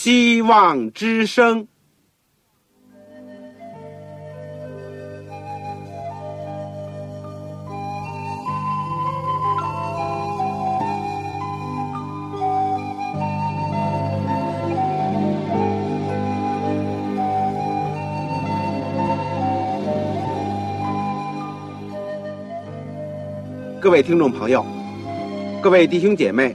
希望之声。各位听众朋友，各位弟兄姐妹，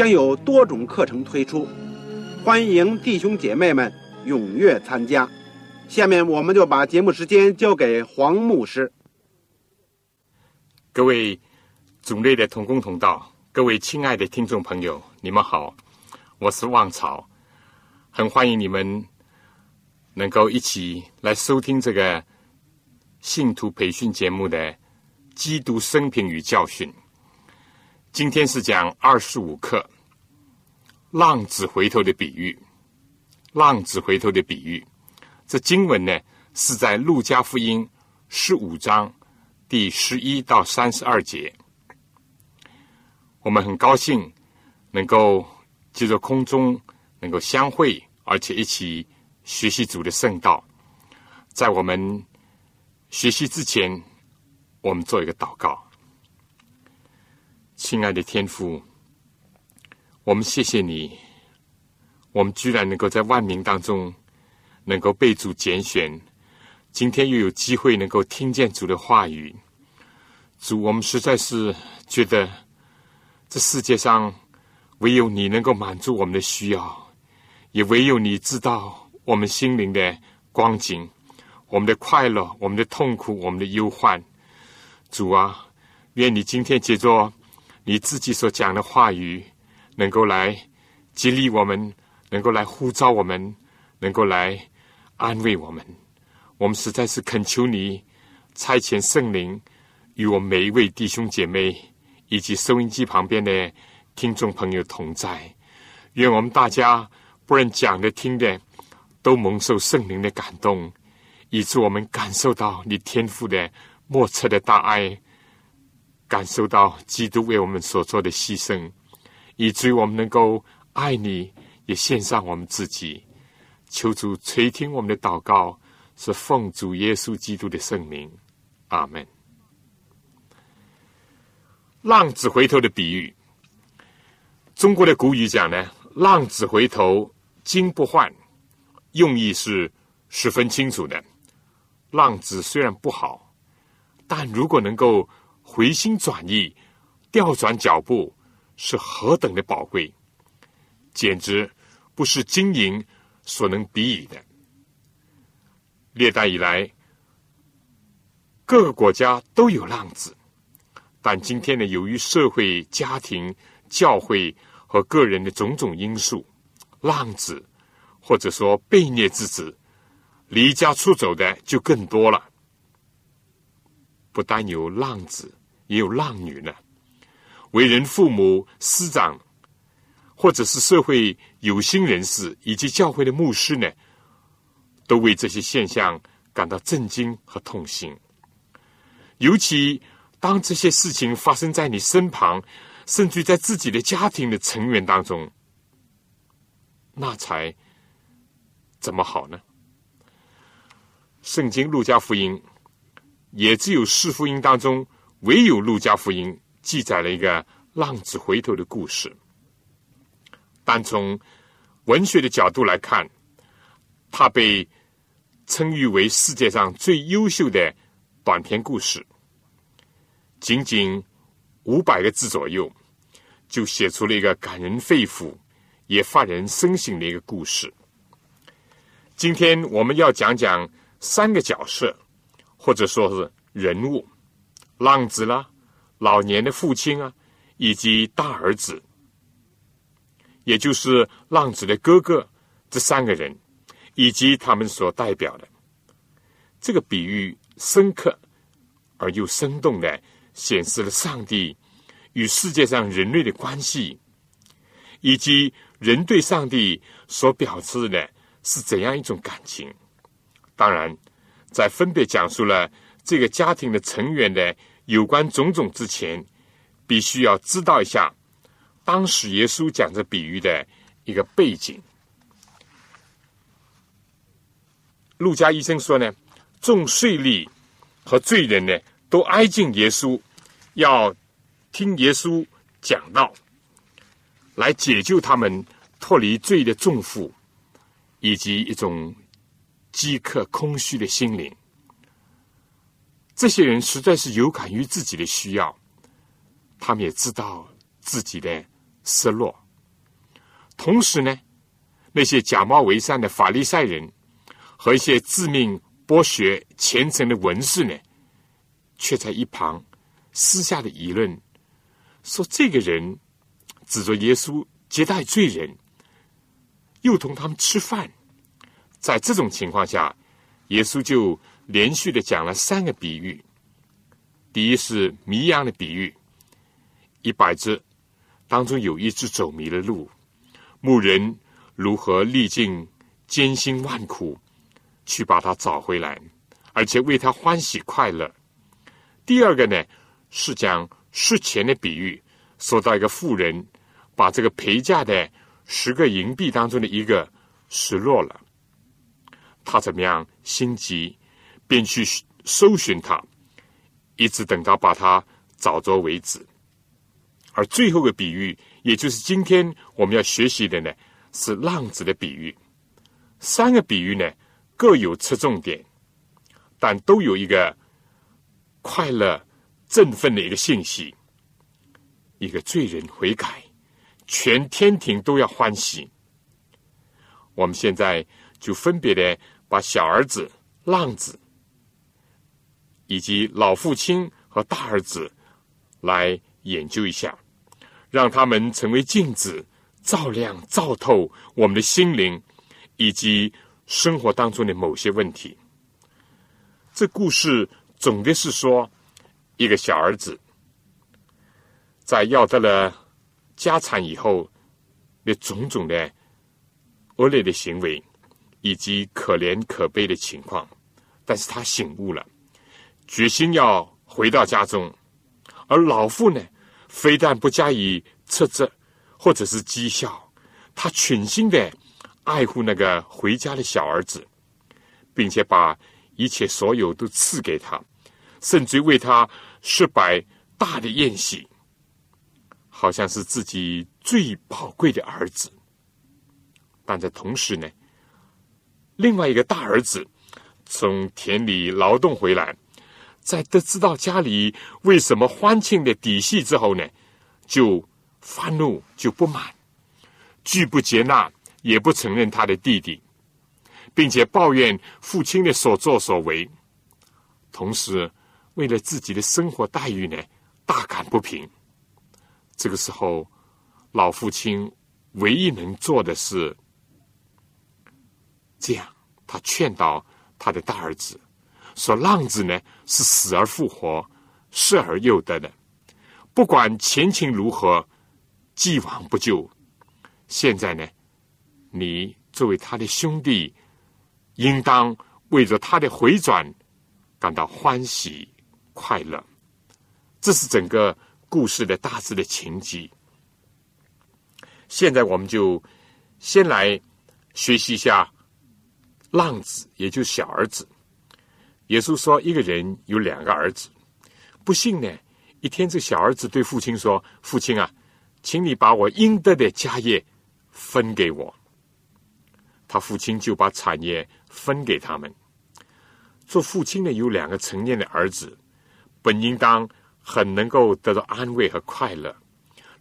将有多种课程推出，欢迎弟兄姐妹们踊跃参加。下面我们就把节目时间交给黄牧师。各位组内的同工同道，各位亲爱的听众朋友，你们好，我是旺草，很欢迎你们能够一起来收听这个信徒培训节目的。基督生平与教训，今天是讲二十五课。浪子回头的比喻，浪子回头的比喻。这经文呢是在路加福音十五章第十一到三十二节。我们很高兴能够借着空中能够相会，而且一起学习主的圣道。在我们学习之前。我们做一个祷告，亲爱的天父，我们谢谢你，我们居然能够在万民当中能够被主拣选，今天又有机会能够听见主的话语，主，我们实在是觉得这世界上唯有你能够满足我们的需要，也唯有你知道我们心灵的光景，我们的快乐，我们的痛苦，我们的忧患。主啊，愿你今天借着你自己所讲的话语，能够来激励我们，能够来呼召我们，能够来安慰我们。我们实在是恳求你差遣圣灵与我每一位弟兄姐妹以及收音机旁边的听众朋友同在。愿我们大家不论讲的听的，都蒙受圣灵的感动，以致我们感受到你天赋的。莫测的大爱，感受到基督为我们所做的牺牲，以至于我们能够爱你，也献上我们自己。求主垂听我们的祷告，是奉主耶稣基督的圣名，阿门。浪子回头的比喻，中国的古语讲呢：“浪子回头金不换”，用意是十分清楚的。浪子虽然不好。但如果能够回心转意、调转脚步，是何等的宝贵，简直不是金银所能比拟的。历代以来，各个国家都有浪子，但今天呢，由于社会、家庭、教会和个人的种种因素，浪子或者说被虐之子离家出走的就更多了。不单有浪子，也有浪女呢。为人父母、师长，或者是社会有心人士以及教会的牧师呢，都为这些现象感到震惊和痛心。尤其当这些事情发生在你身旁，甚至在自己的家庭的成员当中，那才怎么好呢？圣经路加福音。也只有四福音当中，唯有路加福音记载了一个浪子回头的故事。但从文学的角度来看，它被称誉为世界上最优秀的短篇故事。仅仅五百个字左右，就写出了一个感人肺腑、也发人深省的一个故事。今天我们要讲讲三个角色。或者说是人物，浪子啦，老年的父亲啊，以及大儿子，也就是浪子的哥哥这三个人以及他们所代表的这个比喻，深刻而又生动的显示了上帝与世界上人类的关系，以及人对上帝所表示的是怎样一种感情。当然，在分别讲述了这个家庭的成员的有关种种之前，必须要知道一下当时耶稣讲这比喻的一个背景。陆家医生说呢，众税吏和罪人呢，都挨近耶稣，要听耶稣讲道，来解救他们脱离罪的重负，以及一种饥渴空虚的心灵。这些人实在是有感于自己的需要，他们也知道自己的失落。同时呢，那些假冒为善的法利赛人。和一些自命博学、虔诚的文士呢，却在一旁私下的议论，说这个人指着耶稣接待罪人，又同他们吃饭。在这种情况下，耶稣就连续的讲了三个比喻。第一是迷羊的比喻，一百只当中有一只走迷了路，牧人如何历尽艰辛万苦。去把它找回来，而且为他欢喜快乐。第二个呢，是讲失钱的比喻，说到一个妇人把这个陪嫁的十个银币当中的一个失落了，他怎么样心急，便去搜寻他，一直等到把他找着为止。而最后的比喻，也就是今天我们要学习的呢，是浪子的比喻。三个比喻呢。各有侧重点，但都有一个快乐、振奋的一个信息。一个罪人悔改，全天庭都要欢喜。我们现在就分别的把小儿子、浪子，以及老父亲和大儿子来研究一下，让他们成为镜子，照亮、照透我们的心灵，以及。生活当中的某些问题，这故事总的是说，一个小儿子在要得了家产以后，那种种的恶劣的行为，以及可怜可悲的情况，但是他醒悟了，决心要回到家中，而老父呢，非但不加以斥责或者是讥笑，他全心的。爱护那个回家的小儿子，并且把一切所有都赐给他，甚至为他设摆大的宴席，好像是自己最宝贵的儿子。但在同时呢，另外一个大儿子从田里劳动回来，在得知到家里为什么欢庆的底细之后呢，就发怒，就不满，拒不接纳。也不承认他的弟弟，并且抱怨父亲的所作所为，同时为了自己的生活待遇呢，大感不平。这个时候，老父亲唯一能做的是这样：他劝导他的大儿子说：“浪子呢是死而复活，失而又得的，不管前情如何，既往不咎。现在呢？”你作为他的兄弟，应当为着他的回转感到欢喜快乐。这是整个故事的大致的情节。现在我们就先来学习一下浪子，也就小儿子。耶稣说，一个人有两个儿子，不幸呢，一天这小儿子对父亲说：“父亲啊，请你把我应得的家业分给我。”他父亲就把产业分给他们。做父亲的有两个成年的儿子，本应当很能够得到安慰和快乐。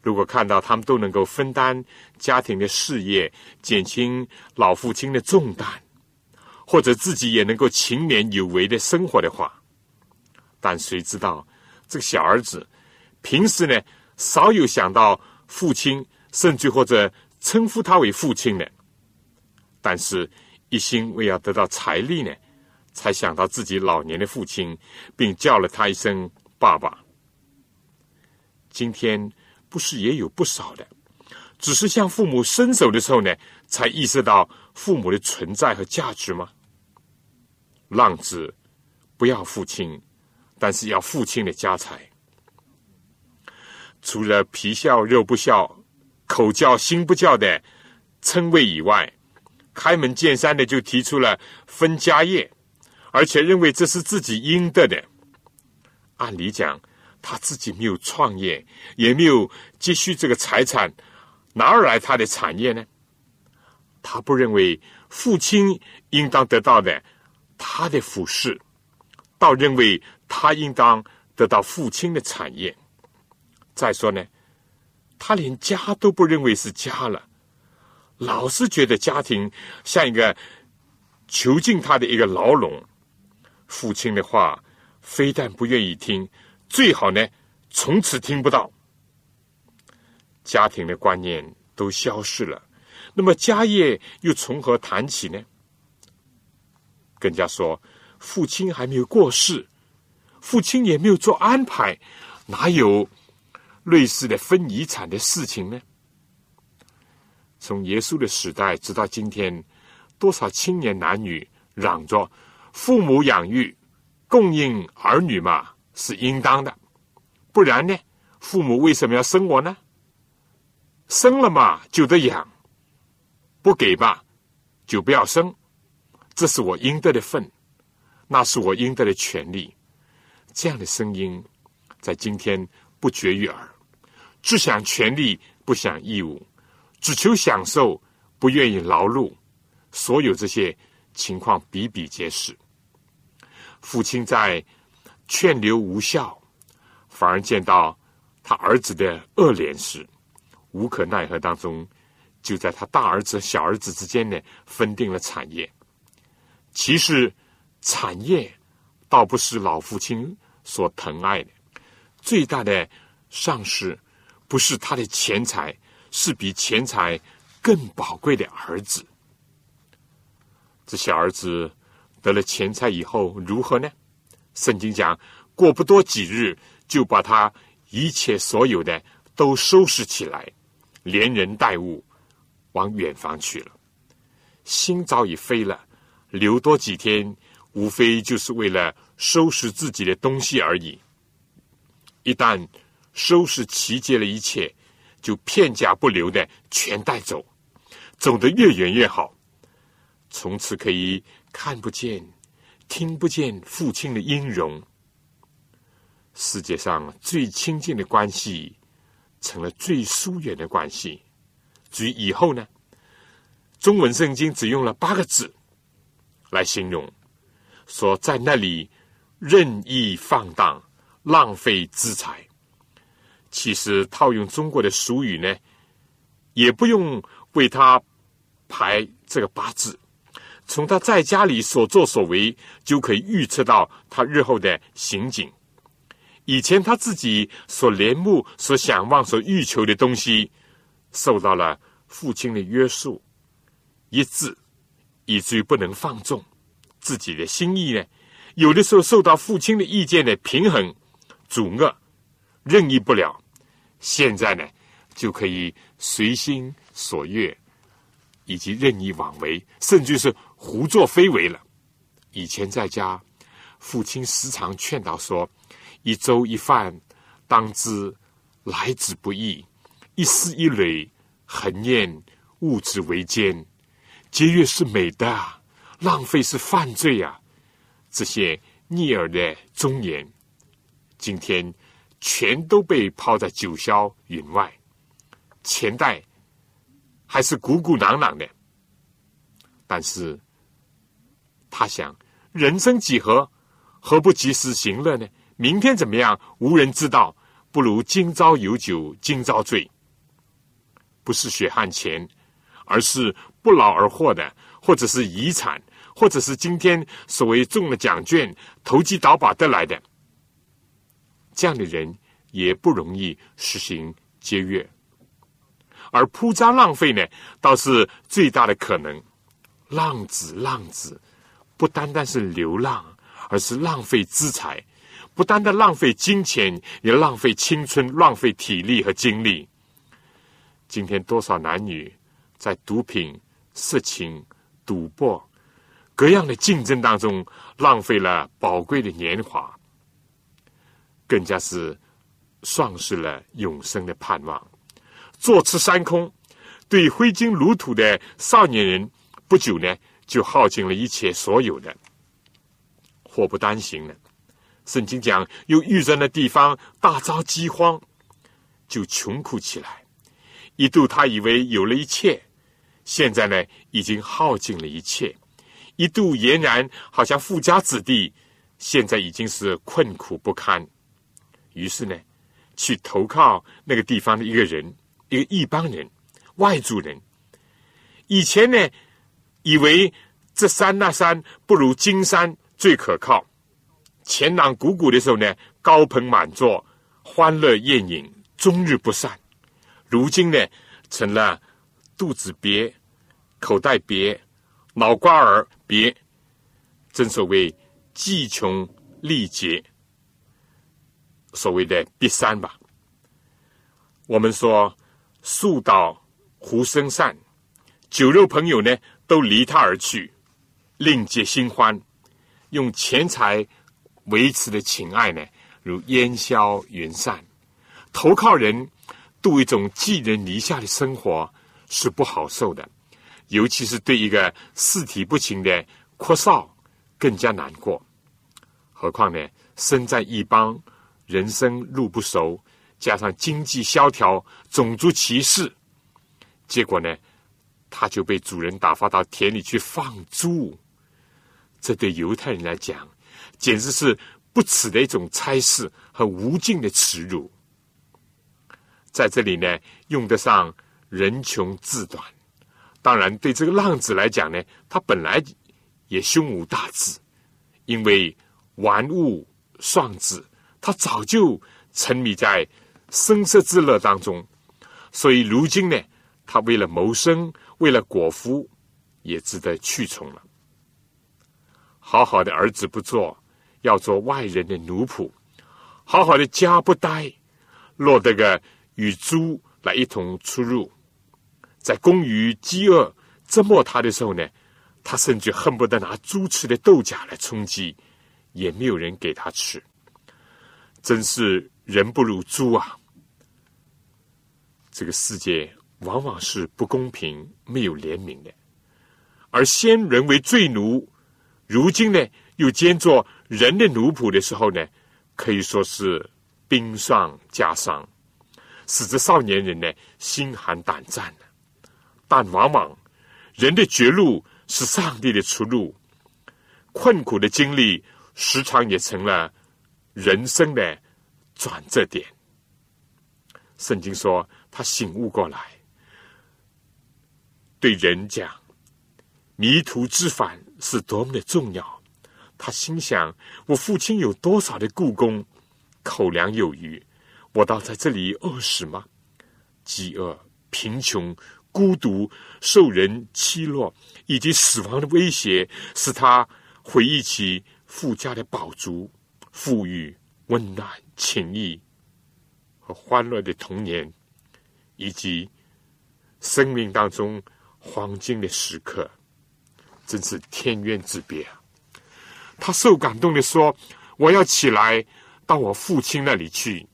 如果看到他们都能够分担家庭的事业，减轻老父亲的重担，或者自己也能够勤勉有为的生活的话，但谁知道这个小儿子平时呢，少有想到父亲，甚至或者称呼他为父亲的？但是一心为要得到财力呢，才想到自己老年的父亲，并叫了他一声爸爸。今天不是也有不少的，只是向父母伸手的时候呢，才意识到父母的存在和价值吗？浪子不要父亲，但是要父亲的家财。除了皮笑肉不笑、口叫心不叫的称谓以外，开门见山的就提出了分家业，而且认为这是自己应得的。按理讲，他自己没有创业，也没有积蓄这个财产，哪儿来他的产业呢？他不认为父亲应当得到的。他的服饰，倒认为他应当得到父亲的产业。再说呢，他连家都不认为是家了，老是觉得家庭像一个囚禁他的一个牢笼。父亲的话非但不愿意听，最好呢从此听不到。家庭的观念都消失了，那么家业又从何谈起呢？更加说，父亲还没有过世，父亲也没有做安排，哪有类似的分遗产的事情呢？从耶稣的时代直到今天，多少青年男女嚷着父母养育、供应儿女嘛是应当的，不然呢，父母为什么要生我呢？生了嘛就得养，不给吧就不要生。这是我应得的份，那是我应得的权利。这样的声音在今天不绝于耳，只想权利不想义务，只求享受不愿意劳碌，所有这些情况比比皆是。父亲在劝留无效，反而见到他儿子的恶脸时，无可奈何当中，就在他大儿子、小儿子之间呢，分定了产业。其实，产业倒不是老父亲所疼爱的，最大的丧失不是他的钱财，是比钱财更宝贵的儿子。这小儿子得了钱财以后如何呢？圣经讲，过不多几日，就把他一切所有的都收拾起来，连人带物往远方去了，心早已飞了。留多几天，无非就是为了收拾自己的东西而已。一旦收拾齐结了一切，就片甲不留的全带走，走得越远越好。从此可以看不见、听不见父亲的音容。世界上最亲近的关系，成了最疏远的关系。至于以后呢？中文圣经只用了八个字。来形容，说在那里任意放荡、浪费资财。其实套用中国的俗语呢，也不用为他排这个八字，从他在家里所作所为，就可以预测到他日后的行径。以前他自己所怜慕、所想望、所欲求的东西，受到了父亲的约束，一致。以至于不能放纵自己的心意呢？有的时候受到父亲的意见的平衡阻遏，任意不了。现在呢，就可以随心所欲，以及任意妄为，甚至是胡作非为了。以前在家，父亲时常劝导说：“一粥一饭，当知来之不易；一丝一缕，恒念物之维艰。”节约是美的，浪费是犯罪呀！这些逆耳的忠言，今天全都被抛在九霄云外。钱袋还是鼓鼓囊囊的，但是他想：人生几何，何不及时行乐呢？明天怎么样，无人知道。不如今朝有酒今朝醉，不是血汗钱，而是。不劳而获的，或者是遗产，或者是今天所谓中了奖券、投机倒把得来的，这样的人也不容易实行节约，而铺张浪费呢，倒是最大的可能。浪子，浪子，不单单是流浪，而是浪费资财，不单单浪费金钱，也浪费青春，浪费体力和精力。今天多少男女在毒品、色情、赌博各样的竞争当中，浪费了宝贵的年华，更加是丧失了永生的盼望，坐吃山空。对挥金如土的少年人，不久呢就耗尽了一切所有的，祸不单行了。圣经讲，又遇着那地方大遭饥荒，就穷苦起来。一度他以为有了一切，现在呢已经耗尽了一切。一度俨然好像富家子弟，现在已经是困苦不堪。于是呢，去投靠那个地方的一个人，一个异邦人。外族人以前呢，以为这山那山不如金山最可靠，前囊鼓鼓的时候呢，高朋满座，欢乐宴饮，终日不散。如今呢，成了肚子瘪、口袋瘪、脑瓜儿瘪，正所谓既穷力竭，所谓的瘪山吧。我们说树倒。猢狲散，酒肉朋友呢都离他而去，另结新欢，用钱财维持的情爱呢，如烟消云散。投靠人度一种寄人篱下的生活是不好受的，尤其是对一个四体不勤的阔少更加难过。何况呢，身在异邦，人生路不熟，加上经济萧条，种族歧视。结果呢，他就被主人打发到田里去放猪。这对犹太人来讲，简直是不耻的一种差事和无尽的耻辱。在这里呢，用得上人穷志短。当然，对这个浪子来讲呢，他本来也胸无大志，因为玩物丧志，他早就沉迷在声色之乐当中，所以如今呢。他为了谋生，为了果腹，也值得去从了。好好的儿子不做，要做外人的奴仆；好好的家不待，落得个与猪来一同出入。在公于饥饿折磨他的时候呢，他甚至恨不得拿猪吃的豆荚来充饥，也没有人给他吃。真是人不如猪啊！这个世界。往往是不公平、没有怜悯的，而先人为罪奴，如今呢又兼做人的奴仆的时候呢，可以说是冰霜加霜，使这少年人呢心寒胆战。但往往人的绝路是上帝的出路，困苦的经历时常也成了人生的转折点。圣经说他醒悟过来。对人讲，迷途知返是多么的重要。他心想：我父亲有多少的故宫，口粮有余，我倒在这里饿死吗？饥饿、贫穷、孤独、受人欺落以及死亡的威胁，使他回忆起富家的宝足、富裕、温暖、情谊和欢乐的童年，以及生命当中。黄金的时刻，真是天渊之别啊！他受感动的说：“我要起来到我父亲那里去，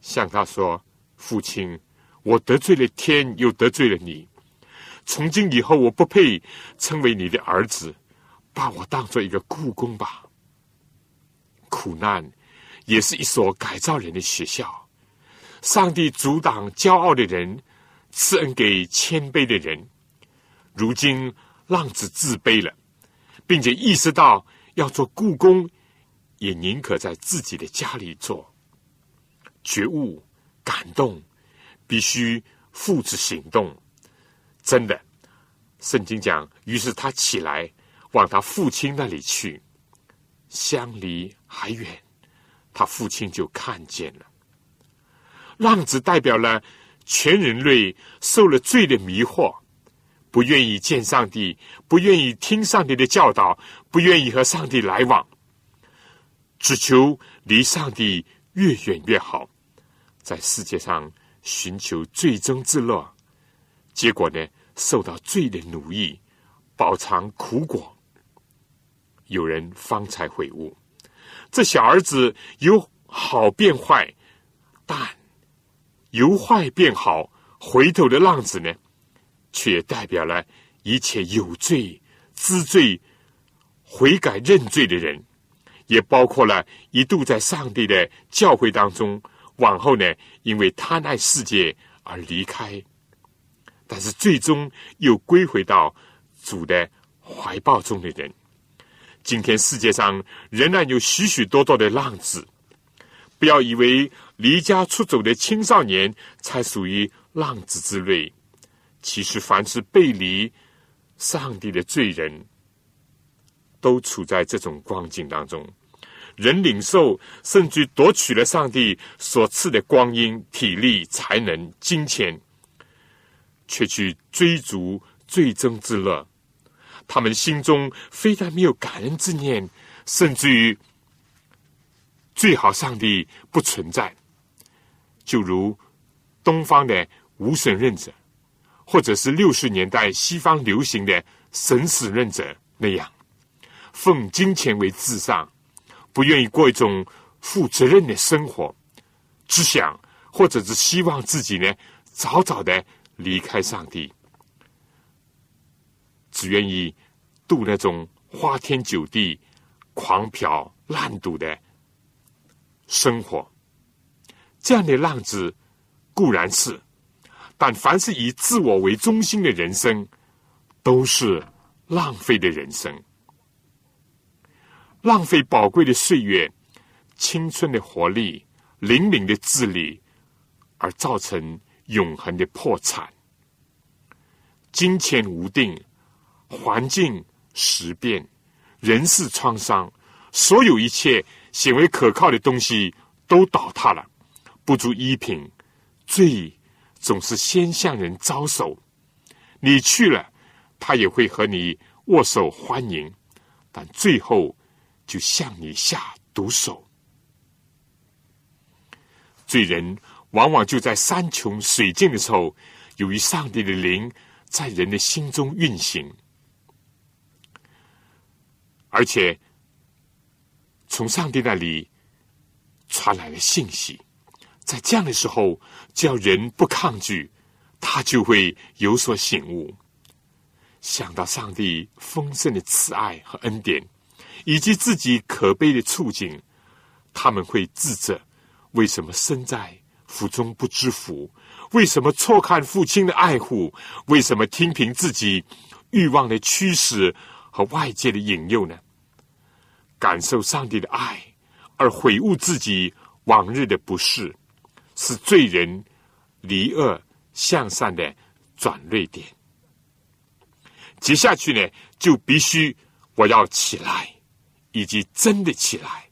向他说：‘父亲，我得罪了天，又得罪了你。从今以后，我不配称为你的儿子，把我当做一个故宫吧。’苦难也是一所改造人的学校。上帝阻挡骄傲的人。”赐恩给谦卑的人，如今浪子自卑了，并且意识到要做故宫，也宁可在自己的家里做。觉悟、感动，必须付之行动。真的，圣经讲，于是他起来往他父亲那里去，相离还远，他父亲就看见了。浪子代表了。全人类受了罪的迷惑，不愿意见上帝，不愿意听上帝的教导，不愿意和上帝来往，只求离上帝越远越好，在世界上寻求最终之乐，结果呢，受到罪的奴役，饱尝苦果。有人方才悔悟，这小儿子由好变坏，但由坏变好，回头的浪子呢，却代表了一切有罪、知罪、悔改认罪的人，也包括了一度在上帝的教会当中，往后呢，因为贪爱世界而离开，但是最终又归回到主的怀抱中的人。今天世界上仍然有许许多多的浪子，不要以为离家出走的青少年才属于浪子之类。其实，凡是背离上帝的罪人，都处在这种光景当中。人领受甚至夺取了上帝所赐的光阴、体力、才能、金钱，却去追逐最终之乐。他们心中非但没有感恩之念，甚至于最好上帝不存在，就如东方的无神论者，或者是六十年代西方流行的神死论者那样，奉金钱为至上，不愿意过一种负责任的生活，只想或者是希望自己呢早早的离开上帝。只愿意度那种花天酒地、狂嫖滥赌的生活，这样的浪子固然是，但凡是以自我为中心的人生，都是浪费的人生，浪费宝贵的岁月、青春的活力、灵敏的智力，而造成永恒的破产、金钱无定。环境时变，人事创伤，所有一切显为可靠的东西都倒塌了，不足一品。罪总是先向人招手，你去了，他也会和你握手欢迎，但最后就向你下毒手。罪人往往就在山穷水尽的时候，由于上帝的灵在人的心中运行。而且，从上帝那里传来了信息，在这样的时候，只要人不抗拒，他就会有所醒悟。想到上帝丰盛的慈爱和恩典，以及自己可悲的处境，他们会自责：为什么身在福中不知福？为什么错看父亲的爱护？为什么听凭自己欲望的驱使和外界的引诱呢？感受上帝的爱，而悔悟自己往日的不是，是罪人离恶向善的转捩点。接下去呢，就必须我要起来，以及真的起来。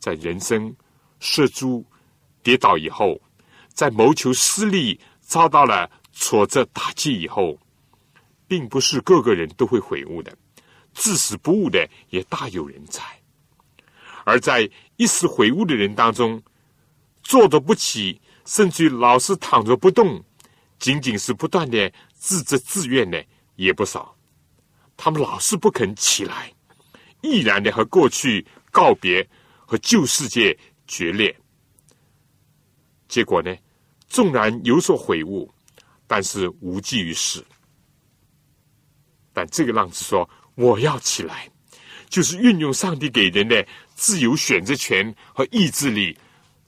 在人生失足跌倒以后，在谋求私利遭到了挫折打击以后，并不是个个人都会悔悟的。至死不悟的也大有人在，而在一时悔悟的人当中，坐着不起，甚至老是躺着不动，仅仅是不断的自责自怨的也不少。他们老是不肯起来，毅然的和过去告别，和旧世界决裂。结果呢，纵然有所悔悟，但是无济于事。但这个浪子说。我要起来，就是运用上帝给人的自由选择权和意志力，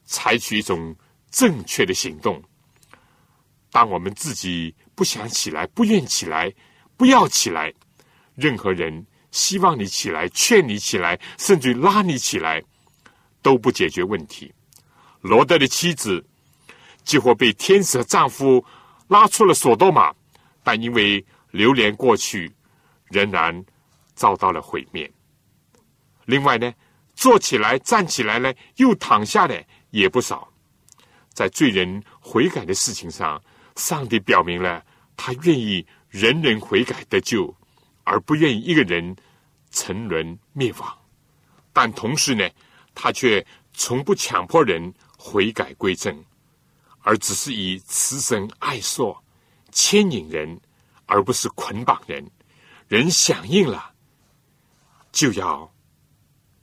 采取一种正确的行动。当我们自己不想起来、不愿起来、不要起来，任何人希望你起来、劝你起来，甚至拉你起来，都不解决问题。罗德的妻子几乎被天使和丈夫拉出了索多玛，但因为流连过去，仍然。遭到了毁灭。另外呢，坐起来、站起来呢，又躺下的也不少。在罪人悔改的事情上，上帝表明了他愿意人人悔改得救，而不愿意一个人沉沦灭亡。但同时呢，他却从不强迫人悔改归正，而只是以慈神爱索牵引人，而不是捆绑人。人响应了，就要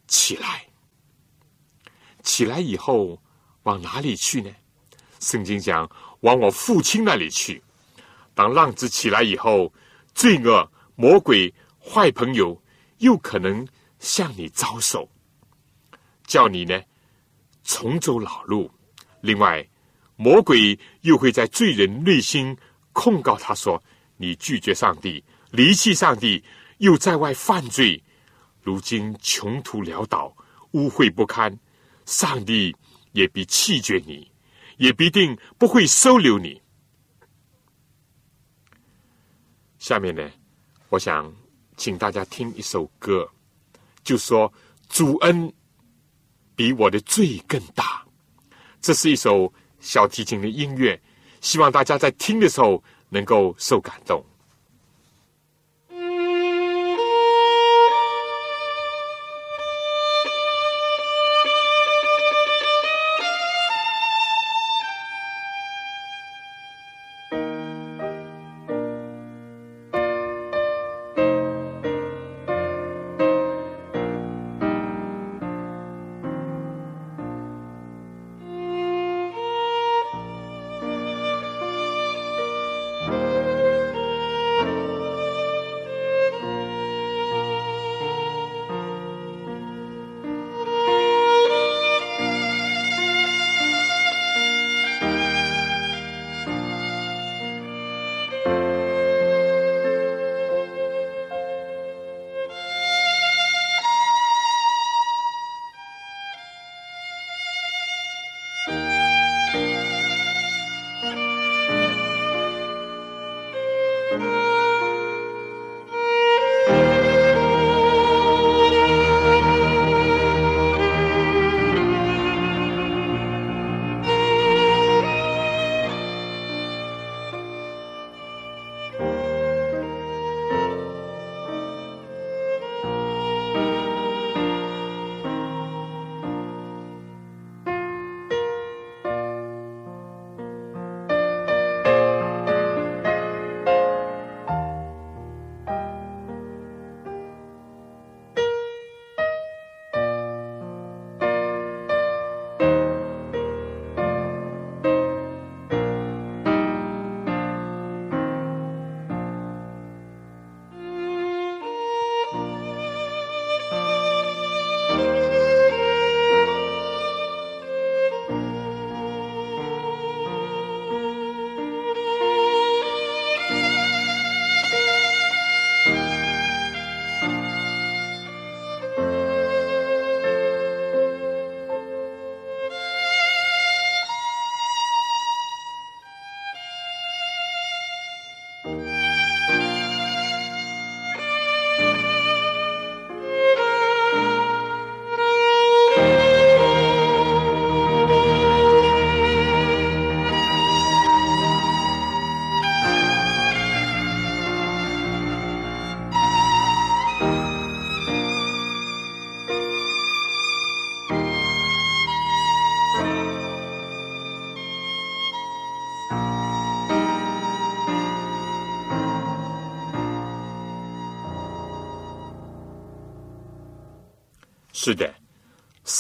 起来。起来以后往哪里去呢？圣经讲往我父亲那里去。当浪子起来以后，罪恶、魔鬼、坏朋友又可能向你招手，叫你呢重走老路。另外，魔鬼又会在罪人内心控告他说：“你拒绝上帝，离弃上帝，又在外犯罪，如今穷途潦倒，污秽不堪。”上帝也必弃绝你，也必定不会收留你。下面呢，我想请大家听一首歌，就说主恩比我的罪更大。这是一首小提琴的音乐，希望大家在听的时候能够受感动。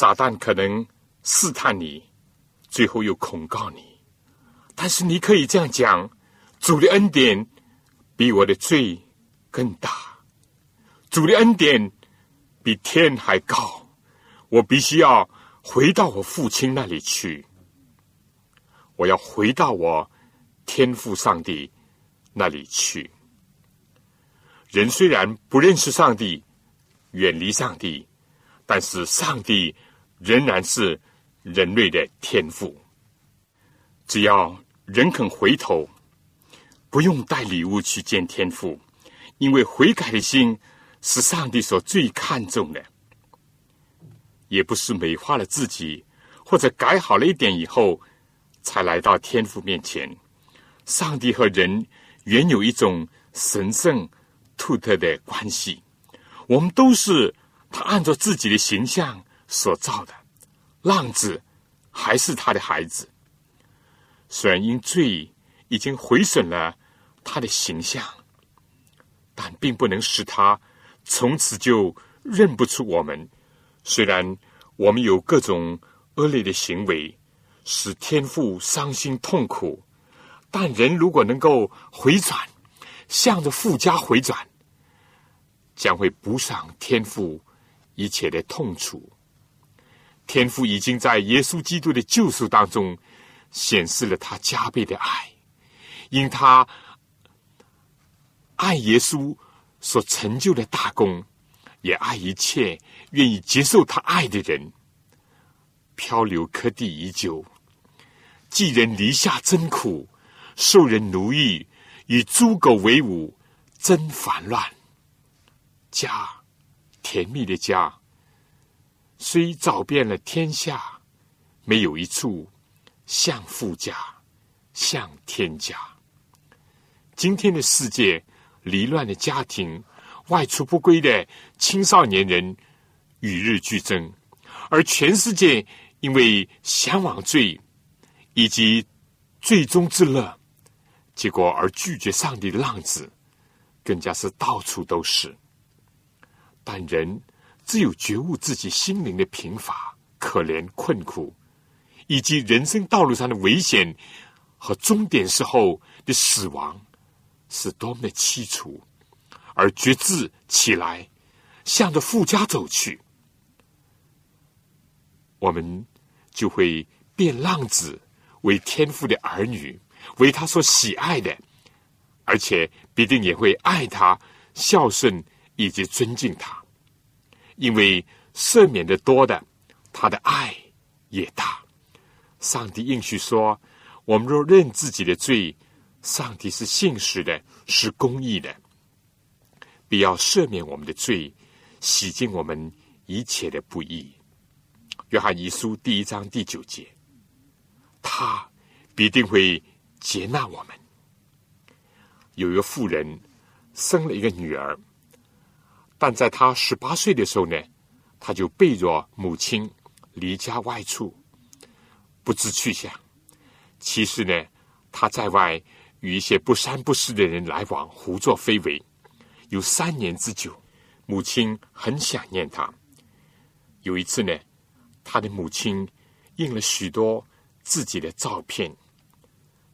撒旦可能试探你，最后又控告你。但是你可以这样讲：主的恩典比我的罪更大，主的恩典比天还高。我必须要回到我父亲那里去，我要回到我天父上帝那里去。人虽然不认识上帝，远离上帝。但是上帝仍然是人类的天赋。只要人肯回头，不用带礼物去见天父，因为悔改的心是上帝所最看重的。也不是美化了自己，或者改好了一点以后，才来到天父面前。上帝和人原有一种神圣独特的关系。我们都是他按照自己的形象所造的，浪子还是他的孩子。虽然因罪已经毁损了他的形象，但并不能使他从此就认不出我们。虽然我们有各种恶劣的行为，使天父伤心痛苦，但人如果能够回转，向着富家回转，将会补上天父一切的痛楚。天父已经在耶稣基督的救赎当中。显示了他加倍的爱，因他爱耶稣所成就的大功，也爱一切愿意接受他爱的人。漂流柯地已久，寄人篱下真苦，受人奴役，与猪狗为伍，真烦乱。家，甜蜜的家，虽找遍了天下，没有一处。像富家，像天家。今天的世界，离乱的家庭，外出不归的青少年人，与日俱增；而全世界因为向往罪以及最终之乐，结果而拒绝上帝的浪子，更加是到处都是。但人只有觉悟自己心灵的贫乏、可怜、困苦。以及人生道路上的危险和终点时候的死亡是多么的凄楚，而决志起来，向着富家走去，我们就会变浪子为天父的儿女，为他所喜爱的，而且必定也会爱他、孝顺以及尊敬他，因为赦免的多的，他的爱也大。上帝应许说：“我们若认自己的罪，上帝是信实的，是公义的，必要赦免我们的罪，洗净我们一切的不义。”约翰一书第一章第九节，他必定会接纳我们。有一个妇人生了一个女儿，但在他十八岁的时候呢，他就背着母亲离家外出。不知去向。其实呢，他在外与一些不三不四的人来往，胡作非为，有三年之久。母亲很想念他。有一次呢，他的母亲印了许多自己的照片，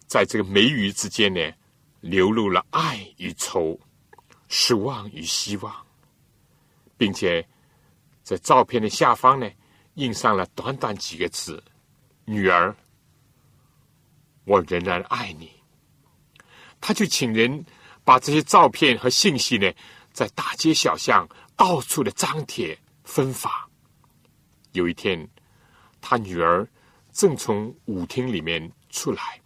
在这个眉宇之间呢，流露了爱与愁、失望与希望，并且在照片的下方呢，印上了短短几个字。女儿，我仍然爱你。他就请人把这些照片和信息呢，在大街小巷到处的张贴分发。有一天，他女儿正从舞厅里面出来，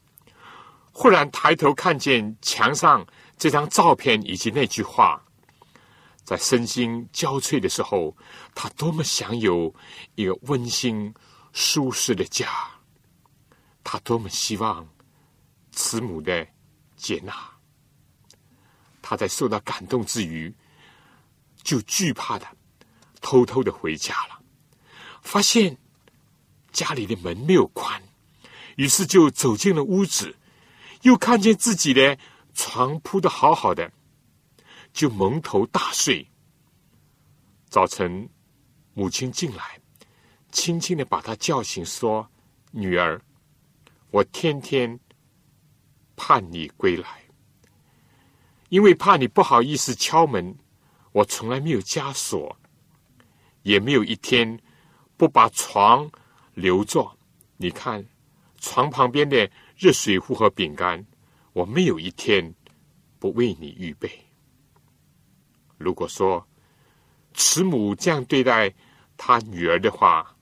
忽然抬头看见墙上这张照片以及那句话，在身心交瘁的时候，他多么想有一个温馨。舒适的家，他多么希望慈母的接纳。他在受到感动之余，就惧怕的偷偷的回家了。发现家里的门没有关，于是就走进了屋子，又看见自己的床铺的好好的，就蒙头大睡。早晨，母亲进来。轻轻的把他叫醒，说：“女儿，我天天盼你归来，因为怕你不好意思敲门，我从来没有加锁，也没有一天不把床留着。你看，床旁边的热水壶和饼干，我没有一天不为你预备。如果说慈母这样对待他女儿的话，”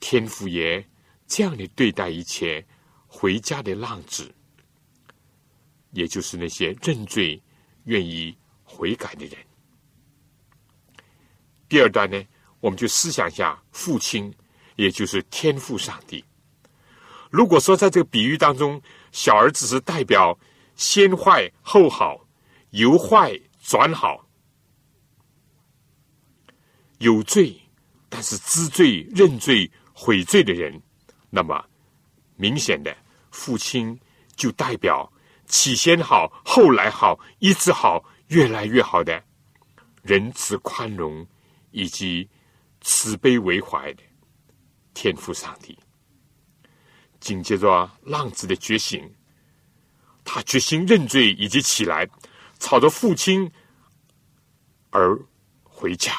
天父爷这样的对待一切回家的浪子，也就是那些认罪、愿意悔改的人。第二段呢，我们就思想一下父亲，也就是天父上帝。如果说在这个比喻当中，小儿子是代表先坏后好，由坏转好，有罪但是知罪、认罪、悔罪的人，那么明显的父亲就代表起先好，后来好，一直好，越来越好的仁慈、宽容以及慈悲为怀的天赋上帝。紧接着浪子的觉醒。他决心认罪，以及起来，朝着父亲而回家。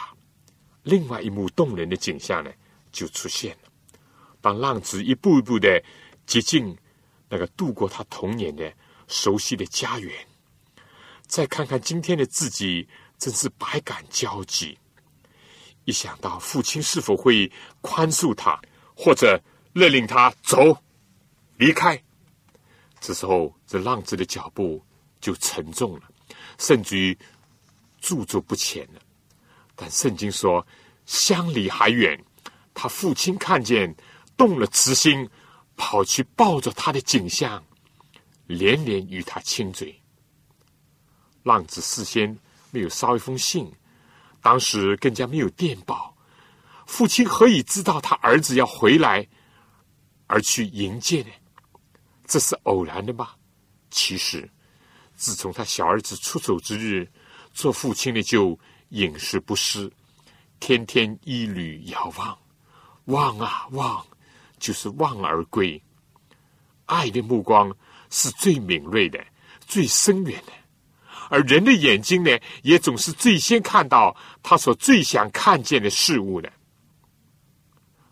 另外一幕动人的景象呢，就出现了。当浪子一步一步的接近那个度过他童年的熟悉的家园，再看看今天的自己，真是百感交集。一想到父亲是否会宽恕他，或者勒令他走离开。这时候，这浪子的脚步就沉重了，甚至于驻足不前了。但圣经说，相离还远，他父亲看见，动了慈心，跑去抱着他的景象，连连与他亲嘴。浪子事先没有捎一封信，当时更加没有电报，父亲何以知道他儿子要回来而去迎接呢？这是偶然的吗？其实，自从他小儿子出走之日，做父亲的就饮食不思，天天一缕遥望，望啊望，就是望而归。爱的目光是最敏锐的、最深远的，而人的眼睛呢，也总是最先看到他所最想看见的事物的。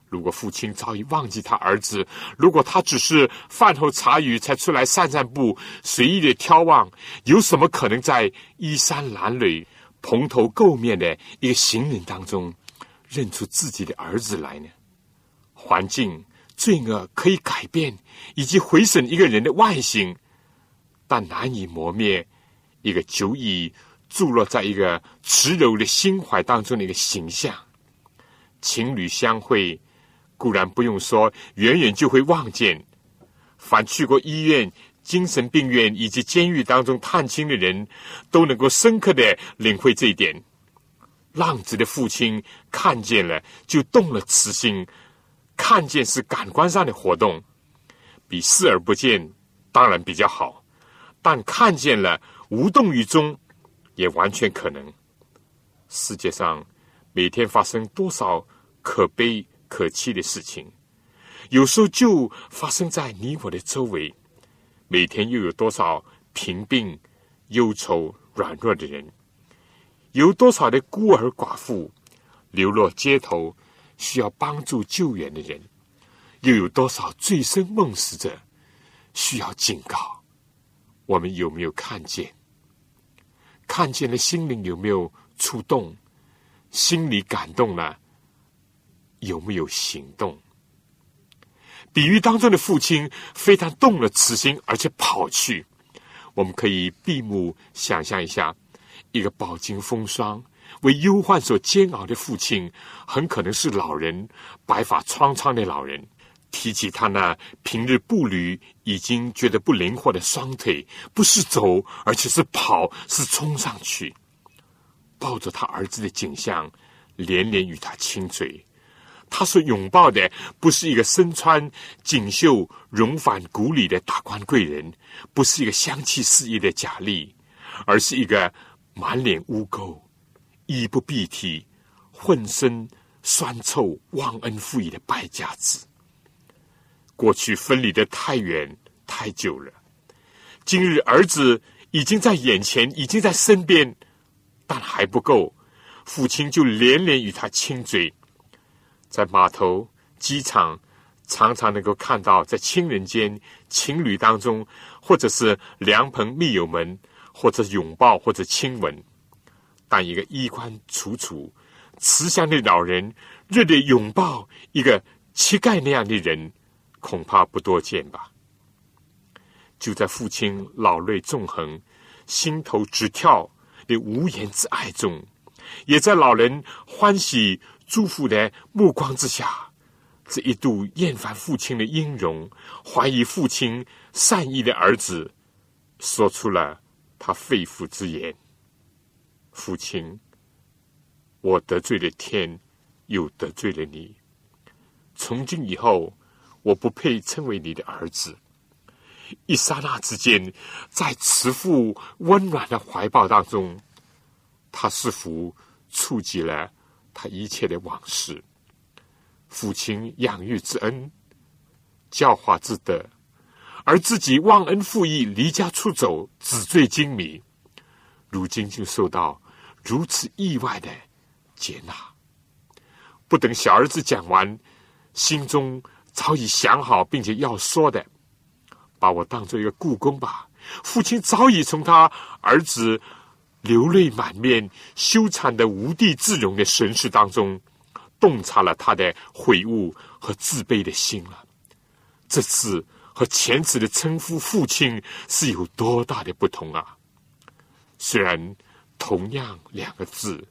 如果父亲早已忘记他儿子，如果他只是饭后茶余才出来散散步，随意的眺望，有什么可能在衣衫褴褛、蓬头垢面的一个行人当中认出自己的儿子来呢？环境、罪恶可以改变以及毁损一个人的外形，但难以磨灭一个久已注落在一个持柔的心怀当中的一个形象。情侣相会。固然不用说，远远就会望见。凡去过医院、精神病院以及监狱当中探亲的人，都能够深刻的领会这一点。浪子的父亲看见了，就动了慈心。看见是感官上的活动，比视而不见当然比较好，但看见了无动于衷，也完全可能。世界上每天发生多少可悲？可气的事情，有时候就发生在你我的周围。每天又有多少贫病、忧愁、软弱的人？有多少的孤儿寡妇流落街头，需要帮助救援的人？又有多少醉生梦死者需要警告？我们有没有看见？看见了，心灵有没有触动？心里感动了？有没有行动？比喻当中的父亲非但动了慈心，而且跑去。我们可以闭目想象一下，一个饱经风霜、为忧患所煎熬的父亲，很可能是老人，白发苍苍的老人。提起他那平日步履已经觉得不灵活的双腿，不是走，而且是跑，是冲上去，抱着他儿子的景象，连连与他亲嘴。他所拥抱的不是一个身穿锦绣、荣返古里的大官贵人，不是一个香气四溢的贾丽，而是一个满脸污垢、衣不蔽体、浑身酸臭、忘恩负义的败家子。过去分离的太远太久了，今日儿子已经在眼前，已经在身边，但还不够，父亲就连连与他亲嘴。在码头、机场，常常能够看到，在亲人间、情侣当中，或者是良朋密友们，或者拥抱，或者亲吻。但一个衣冠楚楚、慈祥的老人，热烈拥抱一个乞丐那样的人，恐怕不多见吧。就在父亲老泪纵横、心头直跳的无言之爱中，也在老人欢喜。祝福的目光之下，这一度厌烦父亲的音容，怀疑父亲善意的儿子，说出了他肺腑之言：“父亲，我得罪了天，又得罪了你。从今以后，我不配称为你的儿子。”一刹那之间，在慈父温暖的怀抱当中，他似乎触及了他一切的往事。父亲养育之恩、教化之德，而自己忘恩负义、离家出走、纸醉金迷，如今就受到如此意外的接纳。不等小儿子讲完，心中早已想好并且要说的。把我当做一个故宫吧。父亲早已从他儿子流泪满面、羞惭的无地自容的神识当中，洞察了他的悔悟和自卑的心了。这次和前次的称呼父亲是有多大的不同啊！虽然同样两个字，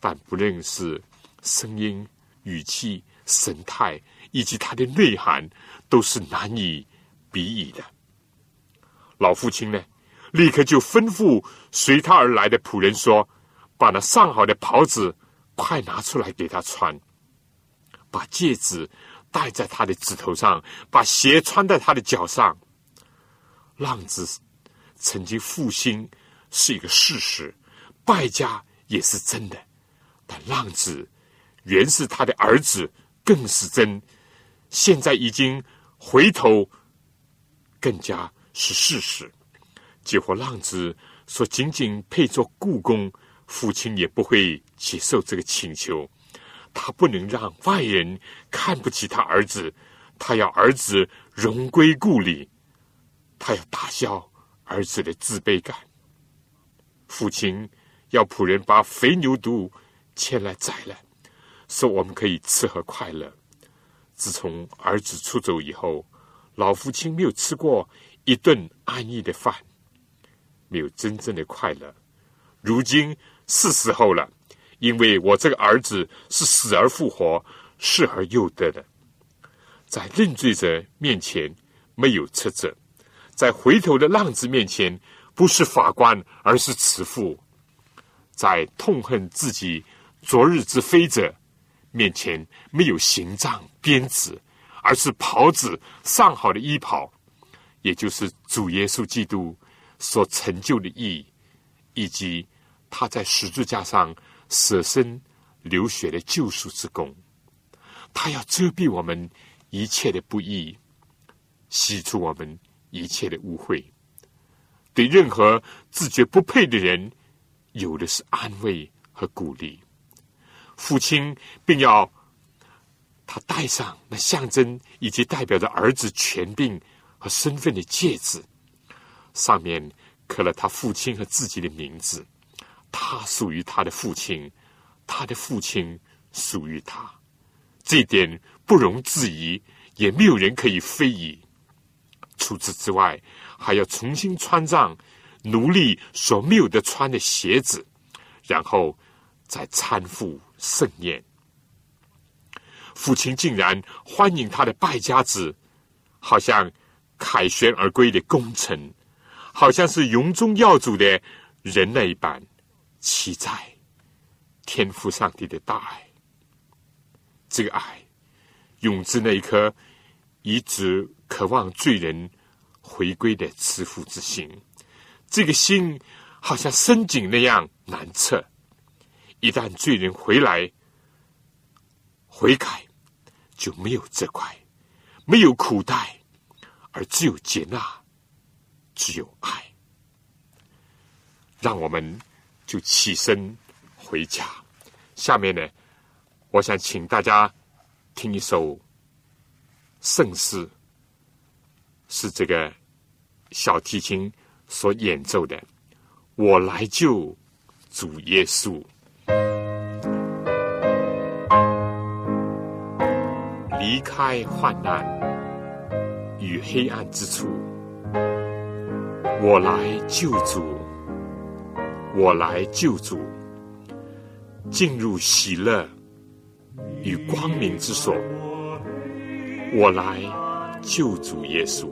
但不论是声音、语气、神态以及它的内涵，都是难以。比拟的老父亲呢，立刻就吩咐随他而来的仆人说：“把那上好的袍子快拿出来给他穿，把戒指戴在他的指头上，把鞋穿在他的脚上。”浪子曾经负心是一个事实，败家也是真的，但浪子原是他的儿子，更是真。现在已经回头。更加是事实。结果浪子说：“仅仅配做故宫，父亲也不会接受这个请求。他不能让外人看不起他儿子，他要儿子荣归故里，他要打消儿子的自卑感。父亲要仆人把肥牛犊牵来宰了，说我们可以吃喝快乐。自从儿子出走以后。”老父亲没有吃过一顿安逸的饭，有真正的快乐。如今是时候了，因为我这个儿子是死而复活、失而又得的，在认罪者面前没有斥责，在回头的浪子面前不是法官，而是慈父；在痛恨自己昨日之非者面前没有刑杖鞭子。而是袍子上好的衣袍，也就是主耶稣基督所成就的意义，以及他在十字架上舍身流血的救赎之功。他要遮蔽我们一切的不义，洗除我们一切的污秽。对任何自觉不配的人，有的是安慰和鼓励。父亲并要。他戴上那象征以及代表着儿子权柄和身份的戒指，上面刻了他父亲和自己的名字。他属于他的父亲，他的父亲属于他。这点不容置疑，也没有人可以非议。除此之外，还要重新穿上奴隶所没有的穿的鞋子，然后再参赴盛宴。父亲竟然欢迎他的败家子，好像凯旋而归的功臣，好像是荣中耀祖的人那一般，期在天父上帝的大爱。这个爱，永志那一颗一直渴望罪人回归的慈父之心，这个心好像深井那样难测。一旦罪人回来，悔改。就没有这块，没有苦待，而只有接纳，只有爱。让我们就起身回家。下面呢，我想请大家听一首圣诗，是这个小提琴所演奏的。我来救主耶稣。离开患难与黑暗之处，我来救主，我来救主，进入喜乐与光明之所，我来救主耶稣。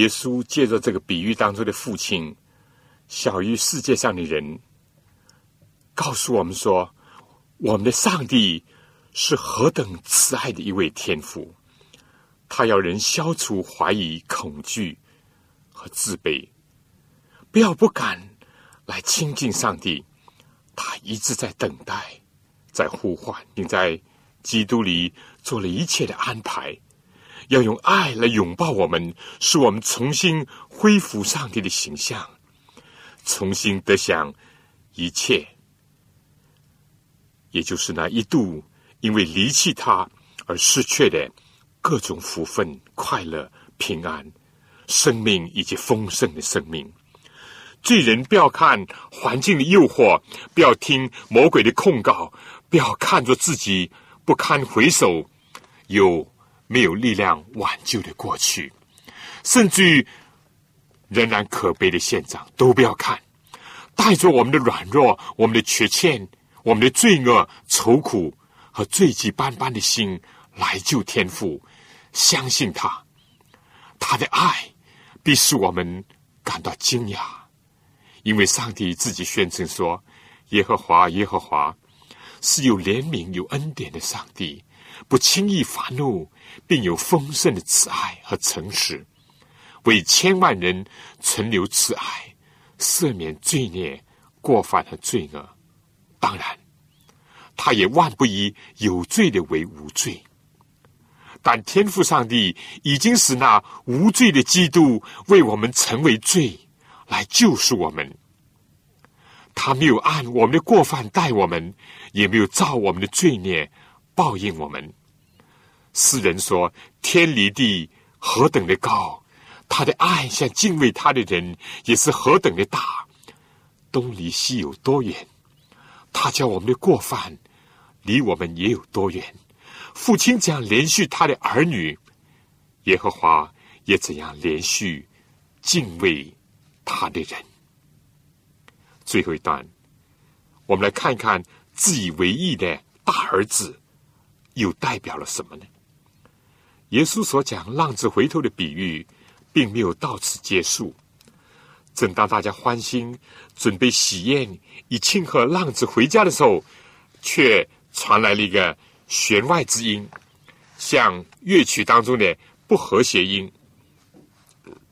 耶稣借着这个比喻当中的父亲，小于世界上的人，告诉我们说，我们的上帝是何等慈爱的一位天父，他要人消除怀疑、恐惧和自卑，不要不敢来亲近上帝。他一直在等待，在呼唤，并在基督里做了一切的安排。要用爱来拥抱我们，使我们重新恢复上帝的形象，重新得享一切，也就是那一度因为离弃他而失去的各种福分、快乐、平安、生命以及丰盛的生命。罪人不要看环境的诱惑，不要听魔鬼的控告，不要看着自己不堪回首，有。没有力量挽救的过去，甚至于仍然可悲的现状，都不要看。带着我们的软弱、我们的缺欠、我们的罪恶、愁苦和罪迹斑斑的心来救天父，相信他，他的爱必使我们感到惊讶，因为上帝自己宣称说：“耶和华，耶和华是有怜悯、有恩典的上帝。”不轻易发怒，并有丰盛的慈爱和诚实，为千万人存留慈爱，赦免罪孽、过犯和罪恶。当然，他也万不以有罪的为无罪。但天父上帝已经使那无罪的基督为我们成为罪，来救赎我们。他没有按我们的过犯待我们，也没有照我们的罪孽。报应我们。诗人说：“天离地何等的高，他的爱像敬畏他的人也是何等的大。东离西有多远？他叫我们的过犯离我们也有多远？父亲怎样连续他的儿女，耶和华也怎样连续敬畏他的人。”最后一段，我们来看一看自以为意的大儿子。又代表了什么呢？耶稣所讲浪子回头的比喻，并没有到此结束。正当大家欢欣准备喜宴以庆贺浪子回家的时候，却传来了一个弦外之音，像乐曲当中的不和谐音。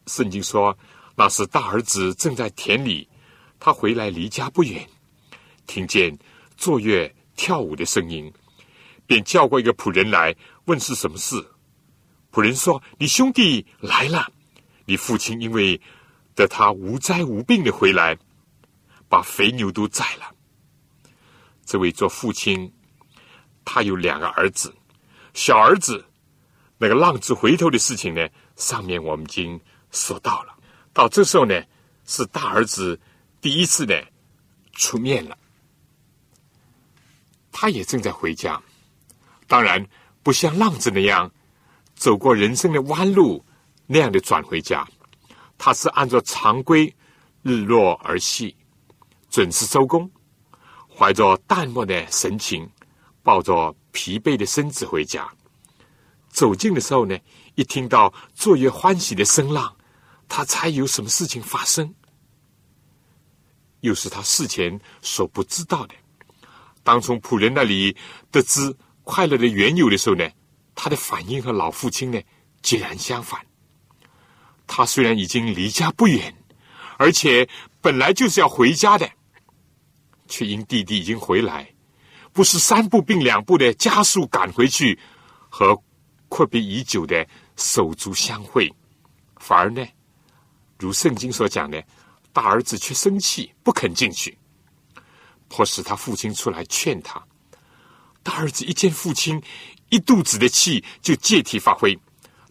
圣经说，那是大儿子正在田里，他回来离家不远，听见坐乐跳舞的声音。便叫过一个仆人来问是什么事。仆人说：“你兄弟来了，你父亲因为得他无灾无病的回来，把肥牛都宰了。”这位做父亲，他有两个儿子，小儿子那个浪子回头的事情呢，上面我们已经说到了。到这时候呢，是大儿子第一次呢出面了。他也正在回家。当然，不像浪子那样走过人生的弯路那样的转回家，他是按照常规日落而息，准时收工，怀着淡漠的神情，抱着疲惫的身子回家。走近的时候呢，一听到作业欢喜的声浪，他猜有什么事情发生，又是他事前所不知道的。当从仆人那里得知快乐的缘由的时候呢，他的反应和老父亲呢截然相反。他虽然已经离家不远，而且本来就是要回家的，却因弟弟已经回来，不是三步并两步的加速赶回去和。阔别已久的手足相会，反而呢，如圣经所讲的，大儿子却生气，不肯进去，迫使他父亲出来劝他。大儿子一见父亲一肚子的气，就借题发挥。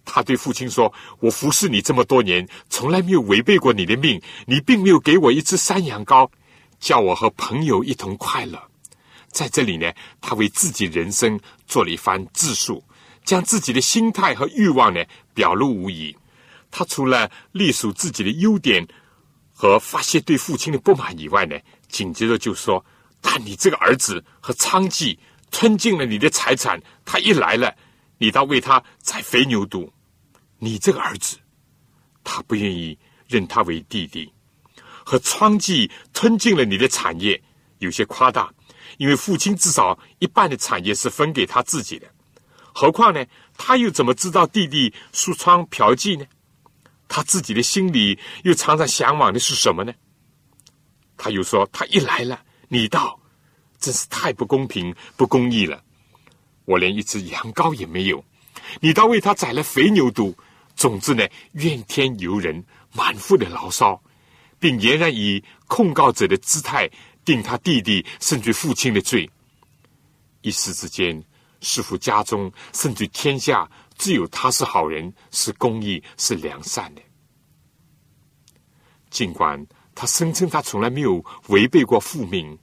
他对父亲说：“我服侍你这么多年，从来没有违背过你的命。你并没有给我一只山羊羔，叫我和朋友一同快乐。”在这里呢，他为自己人生做了一番自述。将自己的心态和欲望呢表露无遗。他除了隶属自己的优点和发泄对父亲的不满以外呢，紧接着就说：“但你这个儿子和娼妓吞尽了你的财产，他一来了，你倒为他宰肥牛犊。你这个儿子，他不愿意认他为弟弟，和娼妓吞尽了你的产业，有些夸大，因为父亲至少一半的产业是分给他自己的。”何况呢？他又怎么知道弟弟梳窗嫖妓呢？他自己的心里又常常向往的是什么呢？他又说：“他一来了，你到，真是太不公平、不公义了。我连一只羊羔也没有，你倒为他宰了肥牛犊。总之呢，怨天尤人，满腹的牢骚，并俨然以控告者的姿态定他弟弟甚至父亲的罪。一时之间。”师傅家中，甚至天下，只有他是好人，是公义，是良善的。尽管他声称他从来没有违背过父命，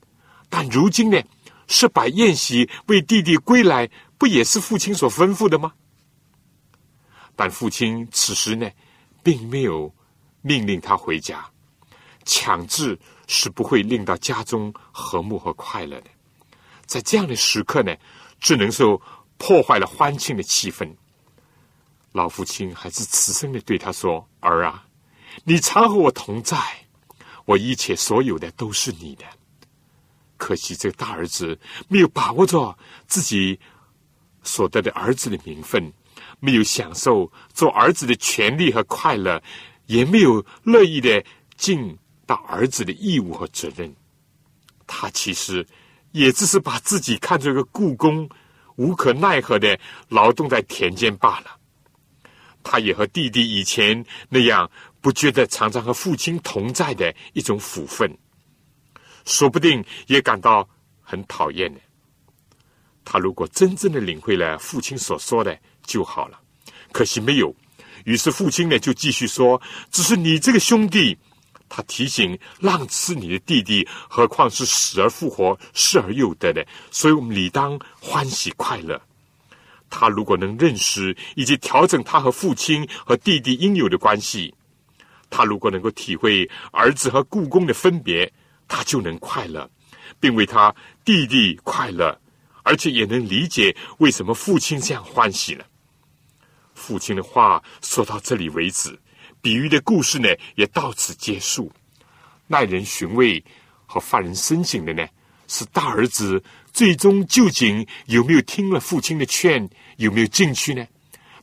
但如今呢，是摆宴席为弟弟归来，不也是父亲所吩咐的吗？但父亲此时呢，并没有命令他回家，强制是不会令到家中和睦和快乐的。在这样的时刻呢？只能说破坏了欢庆的气氛。老父亲还是慈声的对他说：“儿啊，你常和我同在，我一切所有的都是你的。可惜这个大儿子没有把握着自己所得的儿子的名分，没有享受做儿子的权利和快乐，也没有乐意的尽到儿子的义务和责任。他其实……”也只是把自己看作一个故宫，无可奈何的劳动在田间罢了。他也和弟弟以前那样，不觉得常常和父亲同在的一种福分，说不定也感到很讨厌呢。他如果真正的领会了父亲所说的就好了，可惜没有。于是父亲呢就继续说：“只是你这个兄弟。”他提醒浪吃你的弟弟，何况是死而复活、失而又得的，所以我们理当欢喜快乐。他如果能认识以及调整他和父亲和弟弟应有的关系，他如果能够体会儿子和故宫的分别，他就能快乐，并为他弟弟快乐，而且也能理解为什么父亲这样欢喜呢。父亲的话说到这里为止。比喻的故事呢，也到此结束。耐人寻味和发人深省的呢，是大儿子最终究竟有没有听了父亲的劝，有没有进去呢？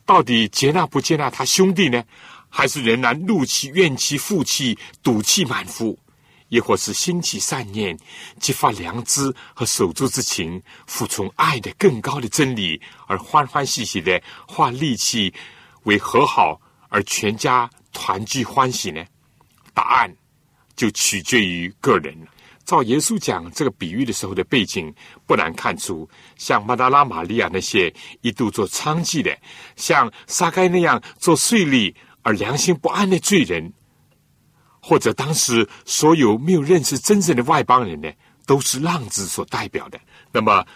到底接纳不接纳他兄弟呢？还是仍然怒气、怨气、负气、赌气满腹？亦或是兴起善念，激发良知和守住之情，服从爱的更高的真理，而欢欢喜喜的化戾气为和好，而全家。团聚欢喜呢？答案就取决于个人。照耶稣讲这个比喻的时候的背景，不难看出，像马达拉玛利亚那些一度做娼妓的，像撒该那样做税吏而良心不安的罪人，或者当时所有没有认识真正的外邦人呢，都是浪子所代表的。那么，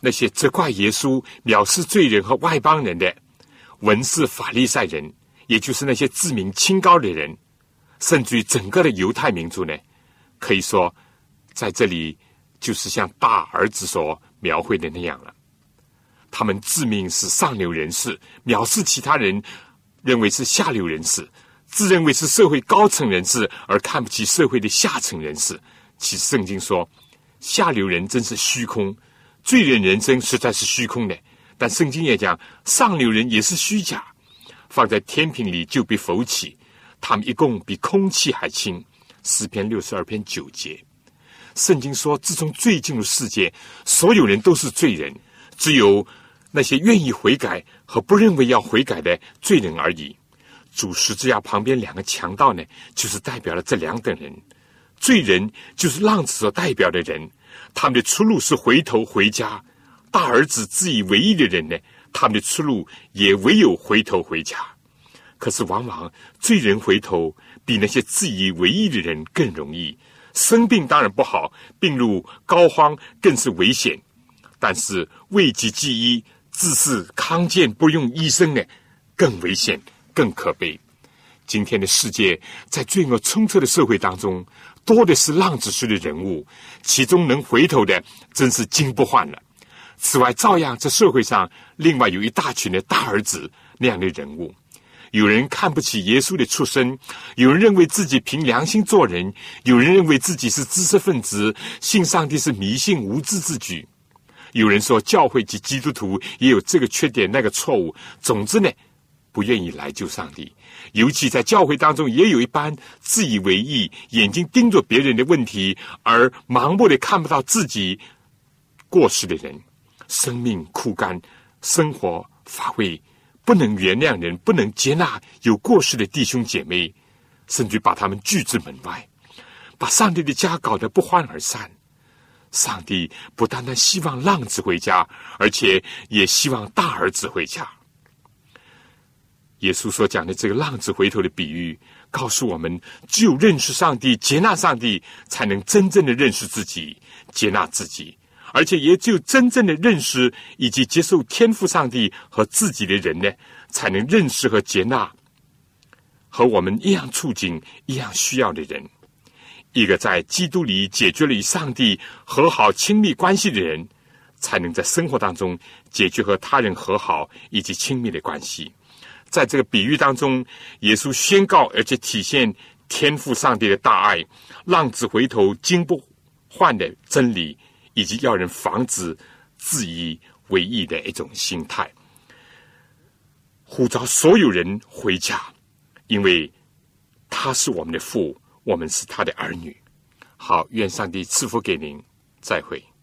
那些责怪耶稣、藐视罪人和外邦人的文士、法利赛人，也就是那些自命清高的人，甚至于整个的犹太民族呢，可以说在这里就是像大儿子所描绘的那样了。他们自命是上流人士，藐视其他人，认为是下流人士，自认为是社会高层人士，而看不起社会的下层人士。其实圣经说，下流人真是虚空。罪人人生实在是虚空的，但圣经也讲上流人也是虚假，放在天平里就被浮起，他们一共比空气还轻。诗篇六十二篇九节，圣经说，自从罪进入世界，所有人都是罪人，只有那些愿意悔改和不认为要悔改的罪人而已。主十字架旁边两个强盗呢，就是代表了这两等人，罪人就是浪子所代表的人。他们的出路是回头回家，大儿子自以为意的人呢？他们的出路也唯有回头回家。可是，往往罪人回头比那些自以为意的人更容易。生病当然不好，病入膏肓更是危险。但是，讳疾忌医、自恃康健不用医生呢，更危险、更可悲。今天的世界在罪恶充斥的社会当中。多的是浪子式的人物，其中能回头的真是金不换了。此外，照样在社会上，另外有一大群的大儿子那样的人物。有人看不起耶稣的出身，有人认为自己凭良心做人，有人认为自己是知识分子，信上帝是迷信无知之举。有人说教会及基督徒也有这个缺点那个错误。总之呢，不愿意来救上帝。尤其在教会当中，也有一般自以为意、眼睛盯着别人的问题，而盲目的看不到自己过失的人，生命枯干，生活乏味，不能原谅人，不能接纳有过失的弟兄姐妹，甚至把他们拒之门外，把上帝的家搞得不欢而散。上帝不单单希望浪子回家，而且也希望大儿子回家。耶稣所讲的这个浪子回头的比喻，告诉我们：只有认识上帝、接纳上帝，才能真正的认识自己、接纳自己；而且也只有真正的认识以及接受天赋上帝和自己的人呢，才能认识和接纳和我们一样处境、一样需要的人。一个在基督里解决了与上帝和好亲密关系的人，才能在生活当中解决和他人和好以及亲密的关系。在这个比喻当中，耶稣宣告而且体现天赋上帝的大爱，浪子回头金不换的真理，以及要人防止自以为意的一种心态，呼召所有人回家，因为他是我们的父，我们是他的儿女。好，愿上帝赐福给您，再会。